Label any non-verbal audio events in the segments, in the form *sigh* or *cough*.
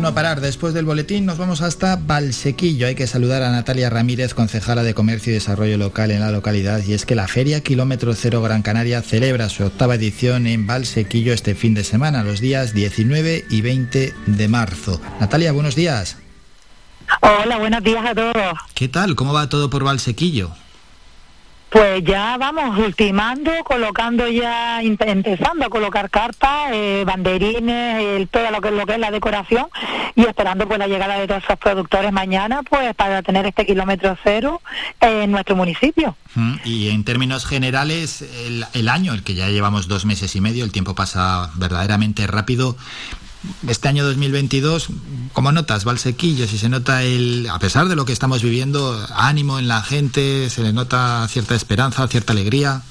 un no parar. Después del boletín nos vamos hasta Valsequillo. Hay que saludar a Natalia Ramírez, concejala de Comercio y Desarrollo Local en la localidad. Y es que la Feria Kilómetro Cero Gran Canaria celebra su octava edición en Valsequillo este fin de semana, los días 19 y 20 de marzo. Natalia, buenos días. Hola, buenos días a todos. ¿Qué tal? ¿Cómo va todo por Valsequillo? Pues ya vamos ultimando, colocando ya, empezando a colocar cartas, eh, banderines, todo lo que, lo que es la decoración y esperando pues la llegada de todos esos productores mañana pues para tener este kilómetro cero en nuestro municipio. Y en términos generales, el, el año, el que ya llevamos dos meses y medio, el tiempo pasa verdaderamente rápido, este año 2022, ¿cómo notas, Valsequillo? Si se nota el, a pesar de lo que estamos viviendo, ánimo en la gente, se le nota cierta esperanza, cierta alegría.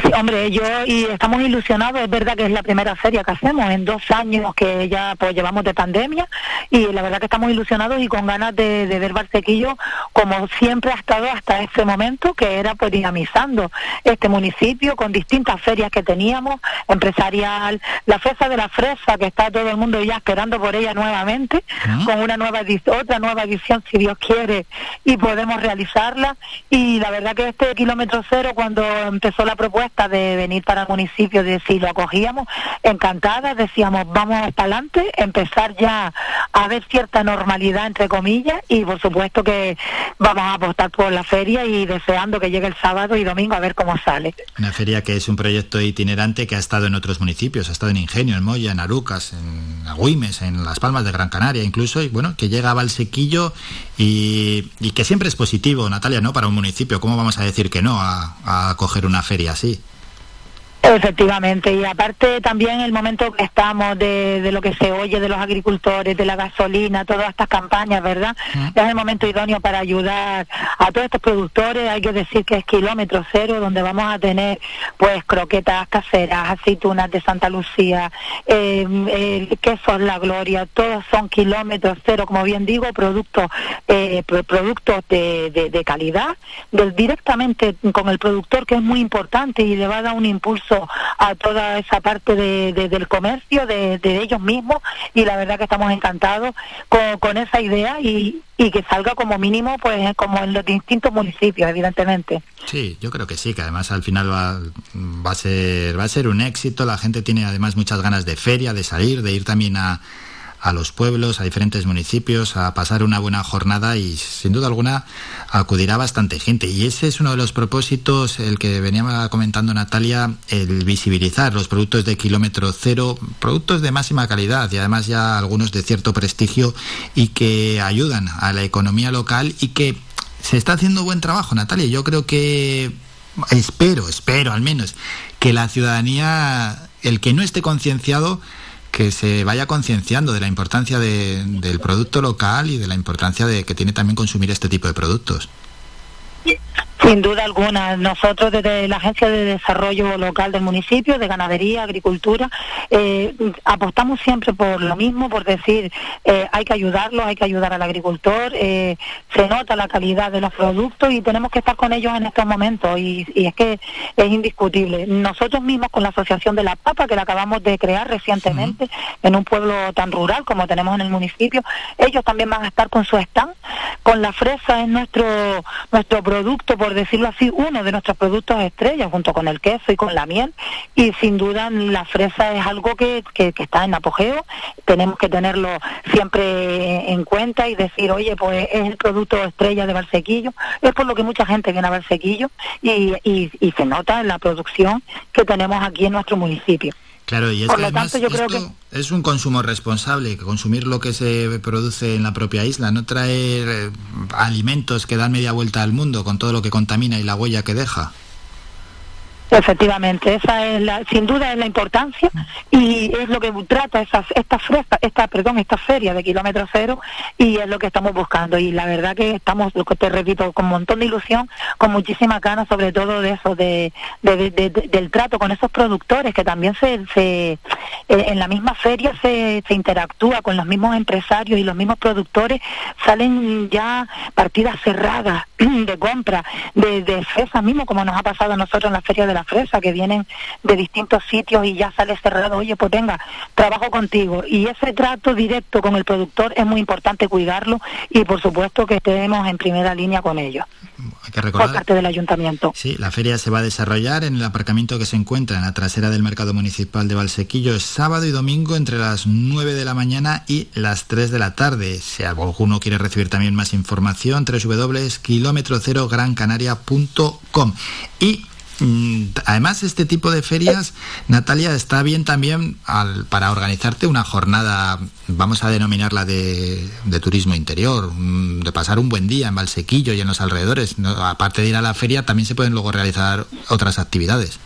Sí, hombre, yo y estamos ilusionados, es verdad que es la primera feria que hacemos en dos años que ya pues llevamos de pandemia y la verdad que estamos ilusionados y con ganas de, ver Barsequillo como siempre ha estado hasta este momento, que era pues dinamizando este municipio con distintas ferias que teníamos, empresarial, la fresa de la fresa, que está todo el mundo ya esperando por ella nuevamente, con una nueva otra nueva edición si Dios quiere y podemos realizarla y la verdad que este kilómetro cero cuando empezó la propuesta de venir para el municipio, de si lo acogíamos, encantadas, decíamos, vamos para adelante, empezar ya a ver cierta normalidad, entre comillas, y por supuesto que vamos a apostar por la feria y deseando que llegue el sábado y domingo a ver cómo sale. Una feria que es un proyecto itinerante que ha estado en otros municipios, ha estado en Ingenio, en Moya, en Arucas, en Agüimes, en Las Palmas de Gran Canaria incluso, y bueno, que llega a Valsequillo y, que siempre es positivo, Natalia, ¿no? Para un municipio, ¿cómo vamos a decir que no a, a acoger una feria así? Efectivamente, y aparte también el momento que estamos de, de, lo que se oye de los agricultores, de la gasolina, todas estas campañas, ¿verdad? Es el momento idóneo para ayudar a todos estos productores. Hay que decir que es kilómetro cero, donde vamos a tener pues croquetas caseras, aceitunas de Santa Lucía, eh, quesos La Gloria, todos son kilómetros cero, como bien digo, productos eh, productos de, de, calidad, directamente con el productor, que es muy importante y le va a dar un impulso a toda esa parte de, del comercio, de, ellos mismos, y la verdad que estamos encantados con, esa idea y, que salga como mínimo pues como en los distintos municipios evidentemente. Sí yo creo que sí que además al final va, va a ser va a ser un éxito. La gente tiene además muchas ganas de feria de salir de ir también a a los pueblos, a diferentes municipios, a pasar una buena jornada y sin duda alguna acudirá bastante gente. Y ese es uno de los propósitos, el que venía comentando Natalia, el visibilizar los productos de kilómetro cero, productos de máxima calidad y además ya algunos de cierto prestigio y que ayudan a la economía local y que se está haciendo buen trabajo, Natalia. Yo creo que espero, espero al menos, que la ciudadanía, el que no esté concienciado, que se vaya concienciando de la importancia del producto local y de la importancia de que tiene también consumir este tipo de productos. Sin duda alguna, nosotros desde la Agencia de Desarrollo Local del municipio, de Ganadería, Agricultura, eh, apostamos siempre por lo mismo, por decir, eh, hay que ayudarlos, hay que ayudar al agricultor, eh, se nota la calidad de los productos y tenemos que estar con ellos en estos momentos y, es que es indiscutible. Nosotros mismos con la Asociación de la Papa, que la acabamos de crear recientemente en un pueblo tan rural como tenemos en el municipio, ellos también van a estar con su stand, con la fresa es nuestro, nuestro producto, por decirlo así, uno de nuestros productos estrella, junto con el queso y con la miel. Y sin duda la fresa es algo que, que, está en apogeo. Tenemos que tenerlo siempre en cuenta y decir, oye, pues es el producto estrella de Barsequillo. Es por lo que mucha gente viene a Barsequillo y, y, y se nota en la producción que tenemos aquí en nuestro municipio. Claro, y es que además es un consumo responsable, consumir lo que se produce en la propia isla, no traer eh, alimentos que dan media vuelta al mundo con todo lo que contamina y la huella que deja. Efectivamente, esa es la, sin duda es la importancia y es lo que trata esa, esta fresca, esta, perdón, esta feria de kilómetro cero y es lo que estamos buscando. Y la verdad que estamos, lo que te repito, con un montón de ilusión, con muchísimas ganas, sobre todo de eso, de, del trato con esos productores que también se, se eh, en la misma feria se interactúa con los mismos empresarios y los mismos productores, salen ya partidas cerradas *clears throat* de compra de, de fresas mismo, como nos ha pasado a nosotros en la Feria de la Fresa, que vienen de distintos sitios y ya sale cerrado, oye, pues venga, trabajo contigo. Y ese trato directo con el productor es muy importante cuidarlo y por supuesto que estemos en primera línea con ellos. Hay que recordar, por parte del ayuntamiento. Sí, la feria se va a desarrollar en el aparcamiento que se encuentra en la trasera del mercado municipal de Valsequillo, sábado y domingo entre las 9 de la mañana y las 3 de la tarde. Si alguno quiere recibir también más información, www.kilómetro0grancanaria.com. Y además, este tipo de ferias, Natalia, está bien también para organizarte una jornada, vamos a denominarla de, turismo interior, mm, de pasar un buen día en Valsequillo y en los alrededores. Aparte de ir a la feria, también se pueden luego realizar otras actividades.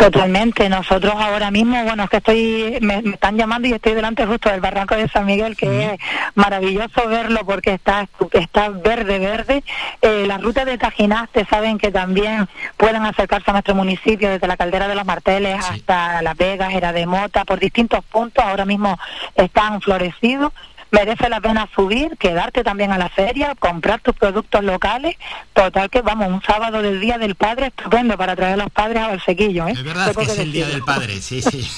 Totalmente. Nosotros ahora mismo, bueno, es que estoy, me, están llamando y estoy delante justo del barranco de San Miguel, que es maravilloso verlo porque está, está verde, verde. Eh, las rutas de Tajinaste saben que también pueden acercarse a nuestro municipio desde la Caldera de los Marteles hasta La Vega, Era de Mota, por distintos puntos. Ahora mismo están florecidos merece la pena subir, quedarte también a la feria, comprar tus productos locales. Total que vamos, un sábado del Día del Padre estupendo para traer a los padres a Valsequillo. ¿eh? Es verdad que es el Día del Padre, sí, sí. *laughs*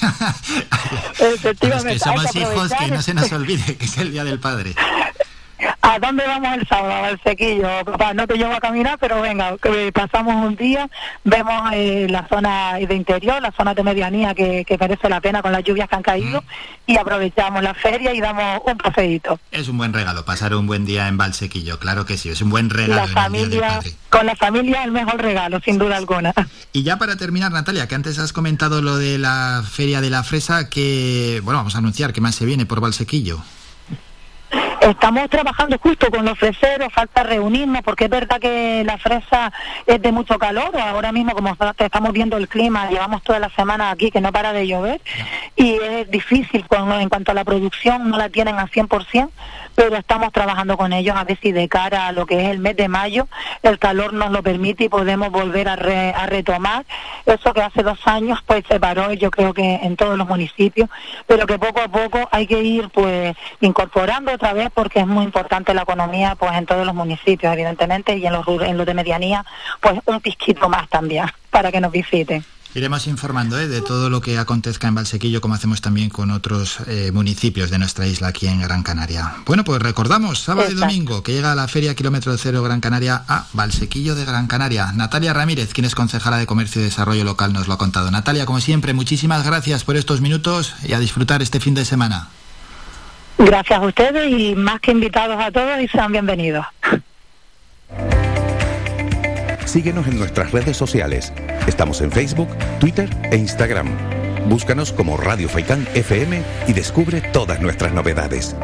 Efectivamente. que somos hijos, que no se nos olvide que es el Día del Padre. ¿A dónde vamos el sábado? Al sequillo. Papá, no te llevo a caminar, pero venga, que pasamos un día, vemos eh, la zona de interior, la zona de medianía que, merece la pena con las lluvias que han caído mm. y aprovechamos la feria y damos un paseíto. Es un buen regalo, pasar un buen día en Valsequillo, claro que sí, es un buen regalo. La familia, con la familia el mejor regalo, sin duda alguna. Y ya para terminar, Natalia, que antes has comentado lo de la feria de la fresa, que, bueno, vamos a anunciar que más se viene por Valsequillo. Estamos trabajando justo con los freseros, falta reunirnos porque es verdad que la fresa es de mucho calor. Ahora mismo, como estamos viendo el clima, llevamos toda la semana aquí que no para de llover y es difícil en cuanto a la producción, no la tienen al 100%, pero estamos trabajando con ellos a ver si de cara a lo que es el mes de mayo el calor nos lo permite y podemos volver a, retomar eso que hace dos años pues se paró yo creo que en todos los municipios pero que poco a poco hay que ir pues incorporando otra vez porque es muy importante la economía pues en todos los municipios evidentemente y en los en los de medianía pues un pisquito más también *laughs* para que nos visiten Iremos informando ¿eh? de todo lo que acontezca en Valsequillo, como hacemos también con otros eh, municipios de nuestra isla aquí en Gran Canaria. Bueno, pues recordamos, sábado y domingo, que llega la Feria Kilómetro Cero Gran Canaria a Valsequillo de Gran Canaria. Natalia Ramírez, quien es concejala de Comercio y Desarrollo Local, nos lo ha contado. Natalia, como siempre, muchísimas gracias por estos minutos y a disfrutar este fin de semana. Gracias a ustedes y más que invitados a todos y sean bienvenidos. Síguenos en nuestras redes sociales. Estamos en Facebook, Twitter e Instagram. Búscanos como Radio Faicán FM y descubre todas nuestras novedades.